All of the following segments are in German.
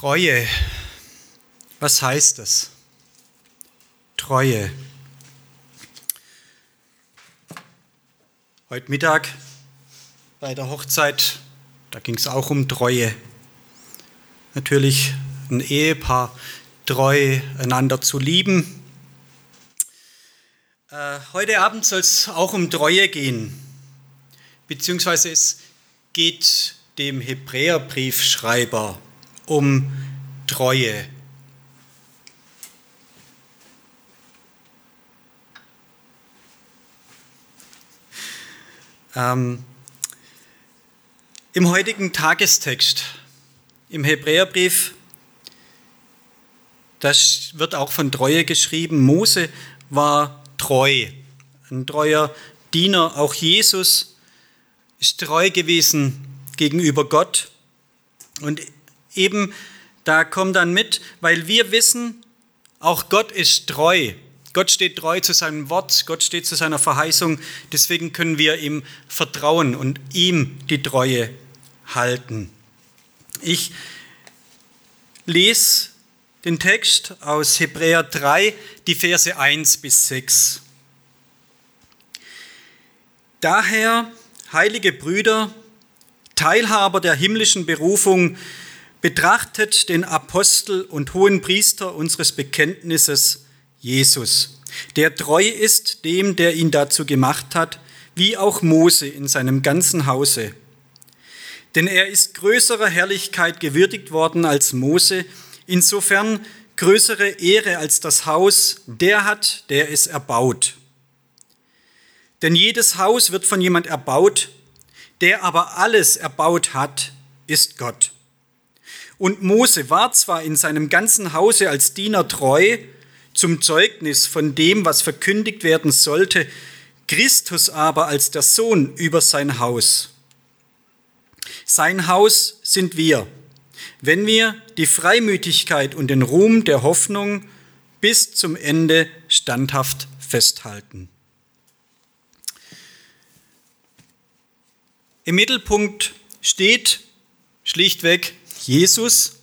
Treue. Was heißt das? Treue. Heute Mittag bei der Hochzeit, da ging es auch um Treue. Natürlich ein Ehepaar treu einander zu lieben. Äh, heute Abend soll es auch um Treue gehen, beziehungsweise es geht dem Hebräerbriefschreiber um Treue. Ähm, Im heutigen Tagestext, im Hebräerbrief, das wird auch von Treue geschrieben. Mose war treu, ein treuer Diener. Auch Jesus ist treu gewesen gegenüber Gott. Und eben da kommt dann mit, weil wir wissen, auch Gott ist treu. Gott steht treu zu seinem Wort, Gott steht zu seiner Verheißung. Deswegen können wir ihm vertrauen und ihm die Treue halten. Ich lese den Text aus Hebräer 3, die Verse 1 bis 6. Daher, heilige Brüder, Teilhaber der himmlischen Berufung, betrachtet den Apostel und hohen Priester unseres Bekenntnisses, Jesus, der treu ist dem, der ihn dazu gemacht hat, wie auch Mose in seinem ganzen Hause. Denn er ist größerer Herrlichkeit gewürdigt worden als Mose, insofern größere Ehre als das Haus, der hat, der es erbaut. Denn jedes Haus wird von jemand erbaut, der aber alles erbaut hat, ist Gott. Und Mose war zwar in seinem ganzen Hause als Diener treu, zum Zeugnis von dem, was verkündigt werden sollte, Christus aber als der Sohn über sein Haus. Sein Haus sind wir, wenn wir die Freimütigkeit und den Ruhm der Hoffnung bis zum Ende standhaft festhalten. Im Mittelpunkt steht schlichtweg Jesus,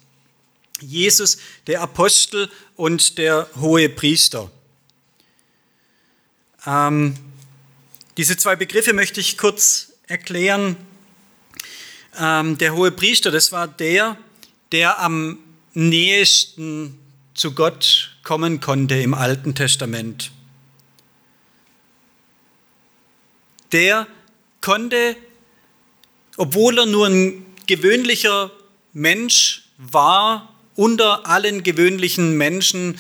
Jesus, der Apostel und der hohe Priester. Ähm, diese zwei Begriffe möchte ich kurz erklären. Ähm, der hohe Priester, das war der, der am nächsten zu Gott kommen konnte im Alten Testament. Der konnte obwohl er nur ein gewöhnlicher Mensch war, unter allen gewöhnlichen Menschen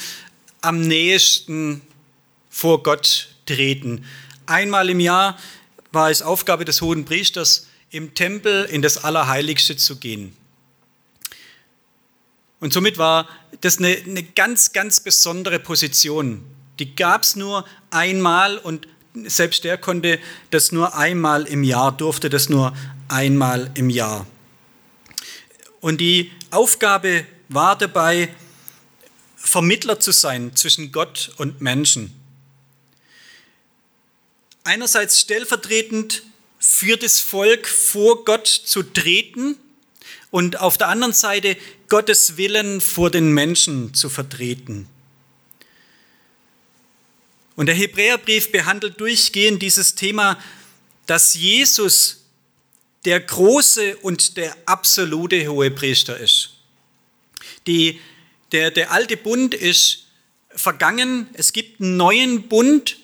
am nächsten vor Gott treten. Einmal im Jahr war es Aufgabe des hohen Priesters, im Tempel in das Allerheiligste zu gehen. Und somit war das eine, eine ganz, ganz besondere Position. Die gab es nur einmal und selbst der konnte das nur einmal im Jahr, durfte das nur einmal im Jahr. Und die Aufgabe war dabei, Vermittler zu sein zwischen Gott und Menschen. Einerseits stellvertretend für das Volk vor Gott zu treten und auf der anderen Seite Gottes Willen vor den Menschen zu vertreten. Und der Hebräerbrief behandelt durchgehend dieses Thema, dass Jesus der große und der absolute Hohepriester ist. Die, der, der alte Bund ist vergangen. Es gibt einen neuen Bund,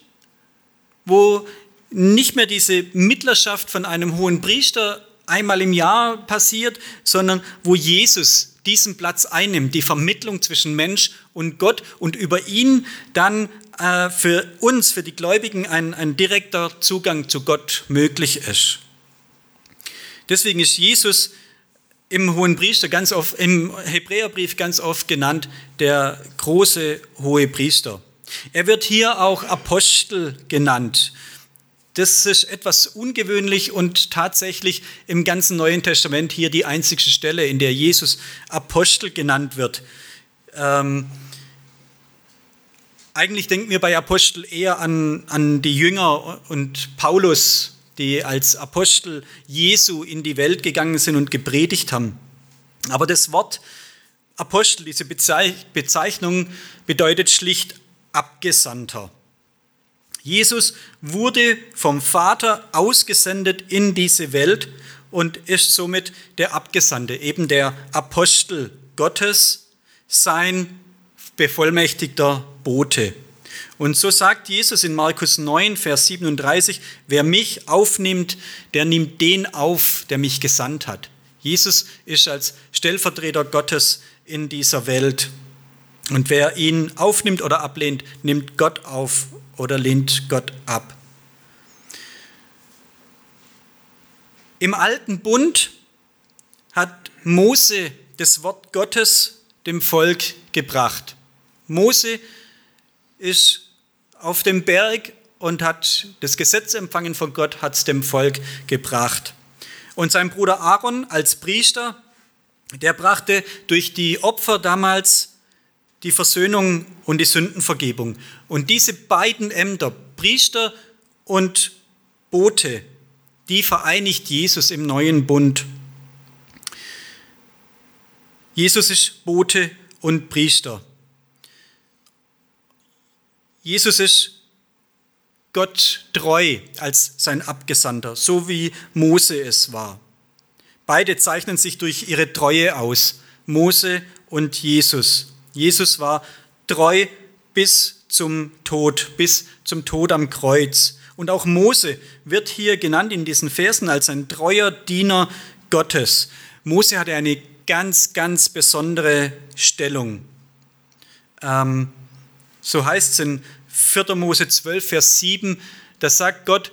wo nicht mehr diese Mittlerschaft von einem hohen Priester einmal im Jahr passiert, sondern wo Jesus diesen Platz einnimmt, die Vermittlung zwischen Mensch und Gott und über ihn dann äh, für uns, für die Gläubigen, ein, ein direkter Zugang zu Gott möglich ist. Deswegen ist Jesus im Hohen Priester ganz oft, im Hebräerbrief ganz oft genannt, der große hohe Priester. Er wird hier auch Apostel genannt. Das ist etwas ungewöhnlich und tatsächlich im ganzen Neuen Testament hier die einzige Stelle, in der Jesus Apostel genannt wird. Ähm, eigentlich denken wir bei Apostel eher an, an die Jünger und Paulus, die als Apostel Jesu in die Welt gegangen sind und gepredigt haben. Aber das Wort Apostel, diese Bezeichnung bedeutet schlicht Abgesandter. Jesus wurde vom Vater ausgesendet in diese Welt und ist somit der Abgesandte, eben der Apostel Gottes, sein bevollmächtigter Bote. Und so sagt Jesus in Markus 9, Vers 37, wer mich aufnimmt, der nimmt den auf, der mich gesandt hat. Jesus ist als Stellvertreter Gottes in dieser Welt. Und wer ihn aufnimmt oder ablehnt, nimmt Gott auf oder lehnt Gott ab. Im alten Bund hat Mose das Wort Gottes dem Volk gebracht. Mose ist auf dem Berg und hat das Gesetz empfangen von Gott, hat es dem Volk gebracht. Und sein Bruder Aaron als Priester, der brachte durch die Opfer damals die Versöhnung und die Sündenvergebung. Und diese beiden Ämter, Priester und Bote, die vereinigt Jesus im neuen Bund. Jesus ist Bote und Priester. Jesus ist Gott treu als sein Abgesandter, so wie Mose es war. Beide zeichnen sich durch ihre Treue aus, Mose und Jesus. Jesus war treu bis zum Tod, bis zum Tod am Kreuz. Und auch Mose wird hier genannt in diesen Versen als ein treuer Diener Gottes. Mose hatte eine ganz, ganz besondere Stellung. Ähm, so heißt es in 4. Mose 12, Vers 7, da sagt Gott,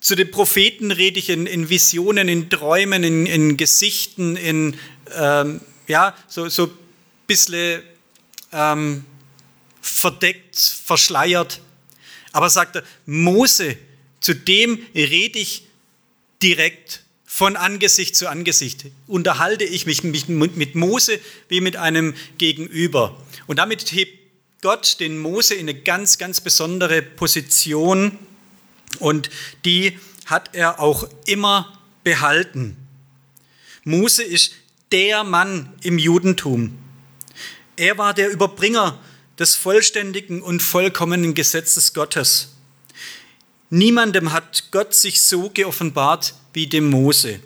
zu den Propheten rede ich in, in Visionen, in Träumen, in, in Gesichten, in, ähm, ja, so, so ein bisschen ähm, verdeckt, verschleiert. Aber sagt er, Mose, zu dem rede ich direkt von Angesicht zu Angesicht. Unterhalte ich mich mit Mose wie mit einem Gegenüber. Und damit hebt Gott den Mose in eine ganz, ganz besondere Position und die hat er auch immer behalten. Mose ist der Mann im Judentum. Er war der Überbringer des vollständigen und vollkommenen Gesetzes Gottes. Niemandem hat Gott sich so geoffenbart wie dem Mose.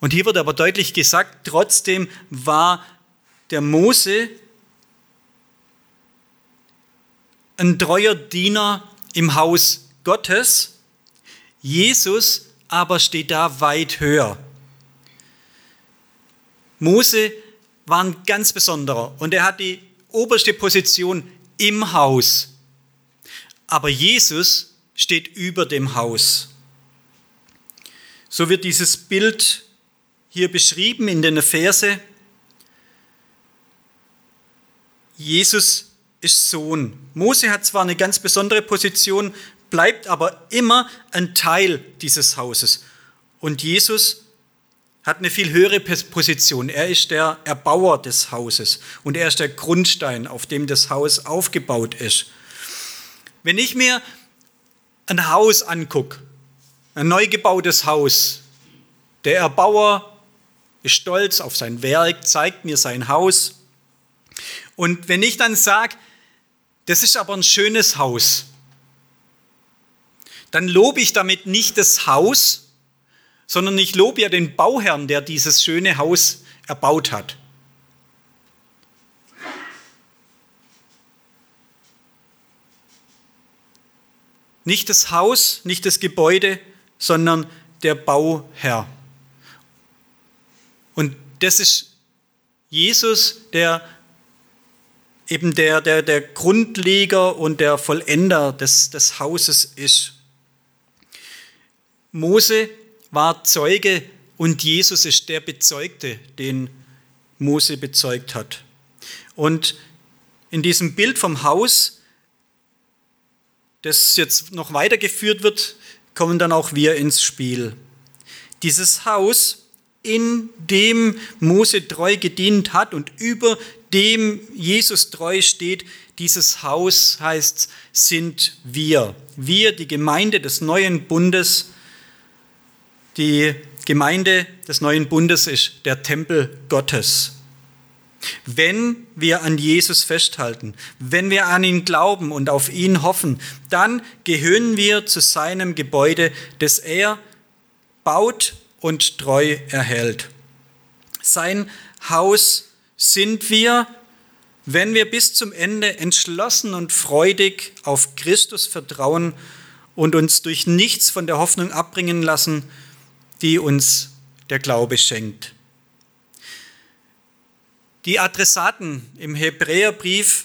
Und hier wird aber deutlich gesagt, trotzdem war der Mose ein treuer Diener im Haus Gottes. Jesus aber steht da weit höher. Mose war ein ganz besonderer und er hat die oberste Position im Haus. Aber Jesus steht über dem Haus. So wird dieses Bild hier beschrieben in den Verse. Jesus ist Sohn. Mose hat zwar eine ganz besondere Position, bleibt aber immer ein Teil dieses Hauses. Und Jesus hat eine viel höhere Position. Er ist der Erbauer des Hauses und er ist der Grundstein, auf dem das Haus aufgebaut ist. Wenn ich mir ein Haus angucke, ein neu gebautes Haus, der Erbauer ist stolz auf sein Werk, zeigt mir sein Haus. Und wenn ich dann sage, das ist aber ein schönes Haus, dann lobe ich damit nicht das Haus, sondern ich lobe ja den Bauherrn, der dieses schöne Haus erbaut hat. Nicht das Haus, nicht das Gebäude, sondern der Bauherr. Und das ist Jesus, der eben der, der, der Grundleger und der Vollender des, des Hauses ist. Mose war Zeuge und Jesus ist der Bezeugte, den Mose bezeugt hat. Und in diesem Bild vom Haus das jetzt noch weitergeführt wird, kommen dann auch wir ins Spiel. Dieses Haus, in dem Mose treu gedient hat und über dem Jesus treu steht, dieses Haus heißt, sind wir. Wir, die Gemeinde des neuen Bundes, die Gemeinde des neuen Bundes ist der Tempel Gottes. Wenn wir an Jesus festhalten, wenn wir an ihn glauben und auf ihn hoffen, dann gehören wir zu seinem Gebäude, das er baut und treu erhält. Sein Haus sind wir, wenn wir bis zum Ende entschlossen und freudig auf Christus vertrauen und uns durch nichts von der Hoffnung abbringen lassen, die uns der Glaube schenkt. Die Adressaten im Hebräerbrief,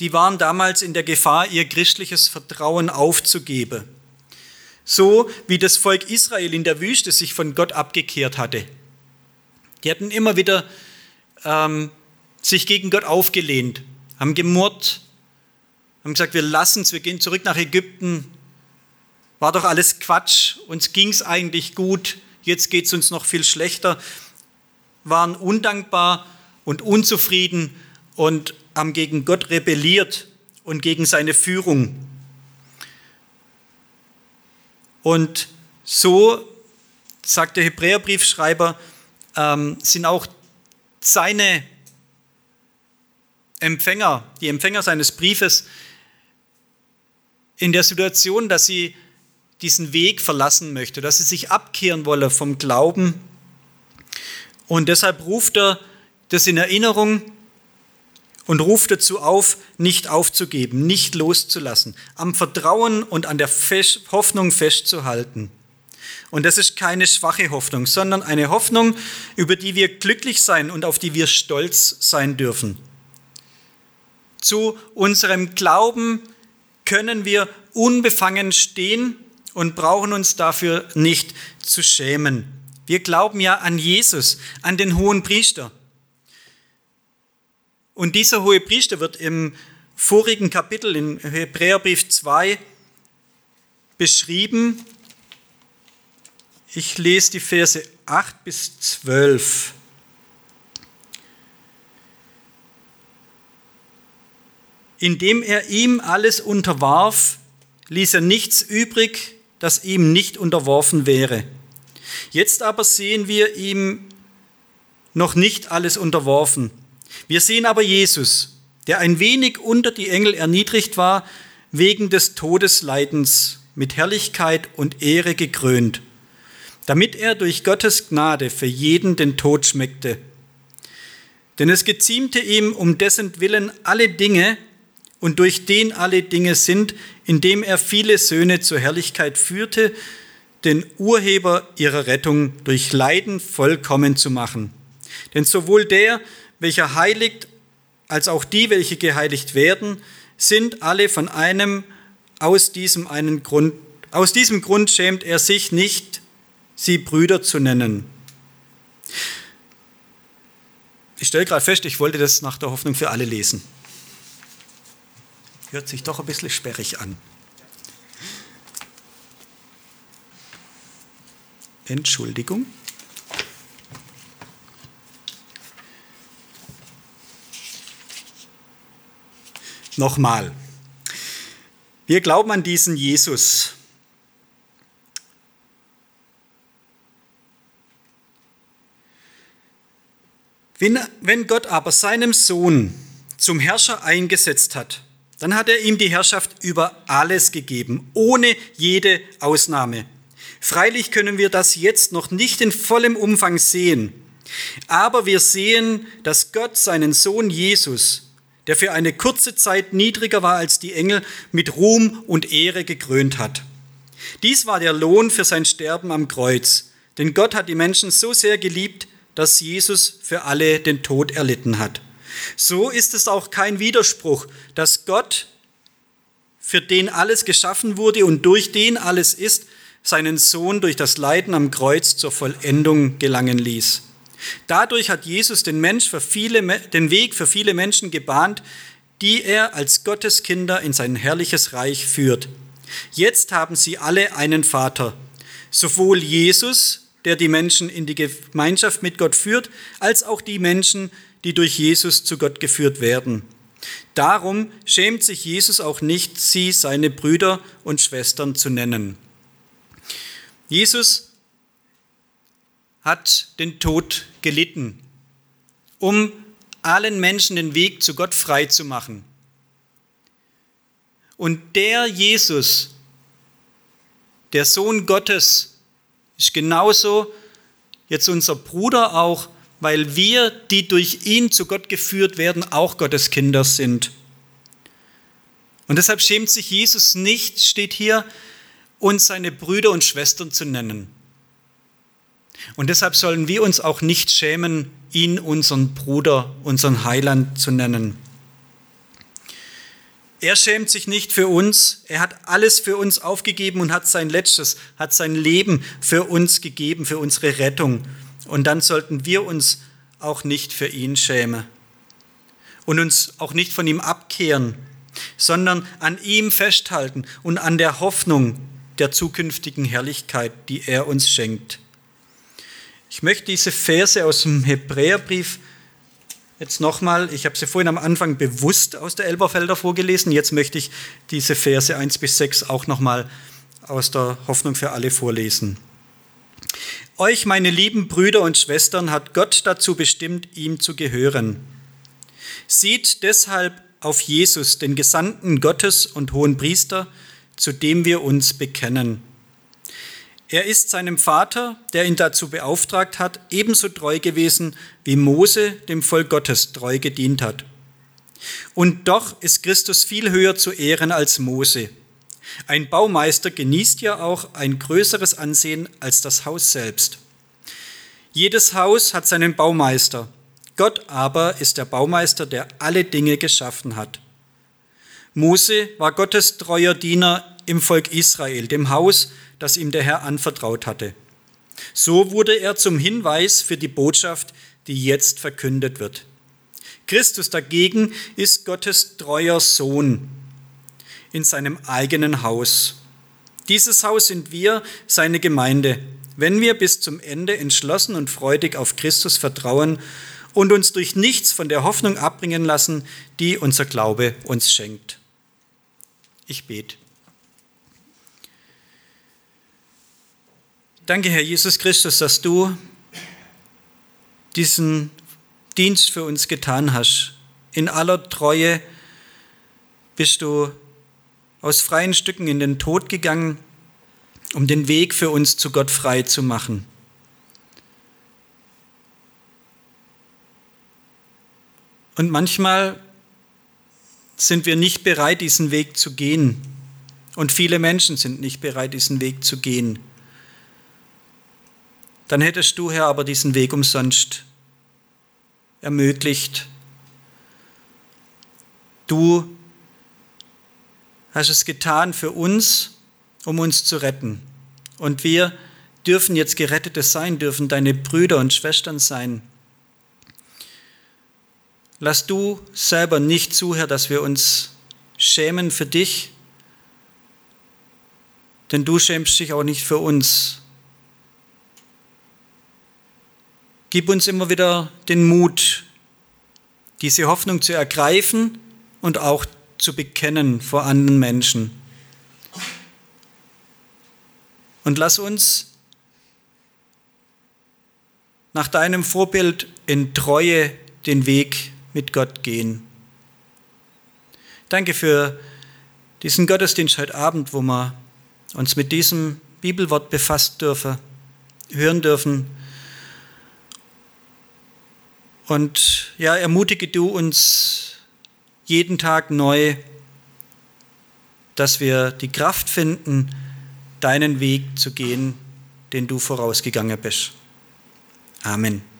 die waren damals in der Gefahr, ihr christliches Vertrauen aufzugeben. So wie das Volk Israel in der Wüste sich von Gott abgekehrt hatte. Die hatten immer wieder ähm, sich gegen Gott aufgelehnt, haben gemurrt, haben gesagt, wir lassen es, wir gehen zurück nach Ägypten. War doch alles Quatsch, uns ging es eigentlich gut, jetzt geht es uns noch viel schlechter. Waren undankbar und unzufrieden und haben gegen Gott rebelliert und gegen seine Führung. Und so, sagt der Hebräerbriefschreiber, ähm, sind auch seine Empfänger, die Empfänger seines Briefes, in der Situation, dass sie diesen Weg verlassen möchte, dass sie sich abkehren wolle vom Glauben. Und deshalb ruft er das in Erinnerung und ruft dazu auf, nicht aufzugeben, nicht loszulassen, am Vertrauen und an der Hoffnung festzuhalten. Und das ist keine schwache Hoffnung, sondern eine Hoffnung, über die wir glücklich sein und auf die wir stolz sein dürfen. Zu unserem Glauben können wir unbefangen stehen und brauchen uns dafür nicht zu schämen. Wir glauben ja an Jesus, an den hohen Priester. Und dieser hohe Priester wird im vorigen Kapitel in Hebräerbrief 2 beschrieben. Ich lese die Verse 8 bis 12. Indem er ihm alles unterwarf, ließ er nichts übrig, das ihm nicht unterworfen wäre. Jetzt aber sehen wir ihm noch nicht alles unterworfen. Wir sehen aber Jesus, der ein wenig unter die Engel erniedrigt war, wegen des Todesleidens mit Herrlichkeit und Ehre gekrönt, damit er durch Gottes Gnade für jeden den Tod schmeckte. Denn es geziemte ihm um dessen Willen alle Dinge und durch den alle Dinge sind, indem er viele Söhne zur Herrlichkeit führte, den Urheber ihrer Rettung durch Leiden vollkommen zu machen. Denn sowohl der, welcher heiligt, als auch die, welche geheiligt werden, sind alle von einem aus diesem einen Grund. Aus diesem Grund schämt er sich nicht, sie Brüder zu nennen. Ich stelle gerade fest, ich wollte das nach der Hoffnung für alle lesen. Hört sich doch ein bisschen sperrig an. Entschuldigung. Nochmal. Wir glauben an diesen Jesus. Wenn Gott aber seinem Sohn zum Herrscher eingesetzt hat, dann hat er ihm die Herrschaft über alles gegeben, ohne jede Ausnahme. Freilich können wir das jetzt noch nicht in vollem Umfang sehen, aber wir sehen, dass Gott seinen Sohn Jesus der für eine kurze Zeit niedriger war als die Engel, mit Ruhm und Ehre gekrönt hat. Dies war der Lohn für sein Sterben am Kreuz, denn Gott hat die Menschen so sehr geliebt, dass Jesus für alle den Tod erlitten hat. So ist es auch kein Widerspruch, dass Gott, für den alles geschaffen wurde und durch den alles ist, seinen Sohn durch das Leiden am Kreuz zur Vollendung gelangen ließ. Dadurch hat Jesus den, Mensch für viele, den Weg für viele Menschen gebahnt, die er als Gotteskinder in sein herrliches Reich führt. Jetzt haben sie alle einen Vater, sowohl Jesus, der die Menschen in die Gemeinschaft mit Gott führt, als auch die Menschen, die durch Jesus zu Gott geführt werden. Darum schämt sich Jesus auch nicht, sie seine Brüder und Schwestern zu nennen. Jesus hat den Tod gelitten, um allen Menschen den Weg zu Gott frei zu machen. Und der Jesus, der Sohn Gottes, ist genauso jetzt unser Bruder auch, weil wir, die durch ihn zu Gott geführt werden, auch Gottes Kinder sind. Und deshalb schämt sich Jesus nicht, steht hier, uns seine Brüder und Schwestern zu nennen. Und deshalb sollen wir uns auch nicht schämen, ihn unseren Bruder, unseren Heiland zu nennen. Er schämt sich nicht für uns. Er hat alles für uns aufgegeben und hat sein Letztes, hat sein Leben für uns gegeben, für unsere Rettung. Und dann sollten wir uns auch nicht für ihn schämen und uns auch nicht von ihm abkehren, sondern an ihm festhalten und an der Hoffnung der zukünftigen Herrlichkeit, die er uns schenkt. Ich möchte diese Verse aus dem Hebräerbrief Jetzt nochmal, ich habe sie vorhin am Anfang bewusst aus der Elberfelder vorgelesen, jetzt möchte ich diese Verse 1 bis 6 auch nochmal aus der Hoffnung für alle vorlesen. Euch, meine lieben Brüder und Schwestern, hat Gott dazu bestimmt, ihm zu gehören. Seht deshalb auf Jesus, den Gesandten Gottes und hohen Priester, zu dem wir uns bekennen. Er ist seinem Vater, der ihn dazu beauftragt hat, ebenso treu gewesen, wie Mose dem Volk Gottes treu gedient hat. Und doch ist Christus viel höher zu ehren als Mose. Ein Baumeister genießt ja auch ein größeres Ansehen als das Haus selbst. Jedes Haus hat seinen Baumeister. Gott aber ist der Baumeister, der alle Dinge geschaffen hat. Mose war Gottes treuer Diener im Volk Israel, dem Haus, das ihm der Herr anvertraut hatte. So wurde er zum Hinweis für die Botschaft, die jetzt verkündet wird. Christus dagegen ist Gottes treuer Sohn in seinem eigenen Haus. Dieses Haus sind wir, seine Gemeinde, wenn wir bis zum Ende entschlossen und freudig auf Christus vertrauen und uns durch nichts von der Hoffnung abbringen lassen, die unser Glaube uns schenkt. Ich bete. Danke, Herr Jesus Christus, dass du diesen Dienst für uns getan hast. In aller Treue bist du aus freien Stücken in den Tod gegangen, um den Weg für uns zu Gott frei zu machen. Und manchmal sind wir nicht bereit, diesen Weg zu gehen. Und viele Menschen sind nicht bereit, diesen Weg zu gehen dann hättest du, Herr, aber diesen Weg umsonst ermöglicht. Du hast es getan für uns, um uns zu retten. Und wir dürfen jetzt Gerettete sein, dürfen deine Brüder und Schwestern sein. Lass du selber nicht zu, Herr, dass wir uns schämen für dich, denn du schämst dich auch nicht für uns. Gib uns immer wieder den Mut, diese Hoffnung zu ergreifen und auch zu bekennen vor anderen Menschen. Und lass uns nach deinem Vorbild in Treue den Weg mit Gott gehen. Danke für diesen Gottesdienst heute Abend, wo wir uns mit diesem Bibelwort befasst dürfen, hören dürfen und ja, ermutige du uns jeden Tag neu, dass wir die Kraft finden, deinen Weg zu gehen, den du vorausgegangen bist. Amen.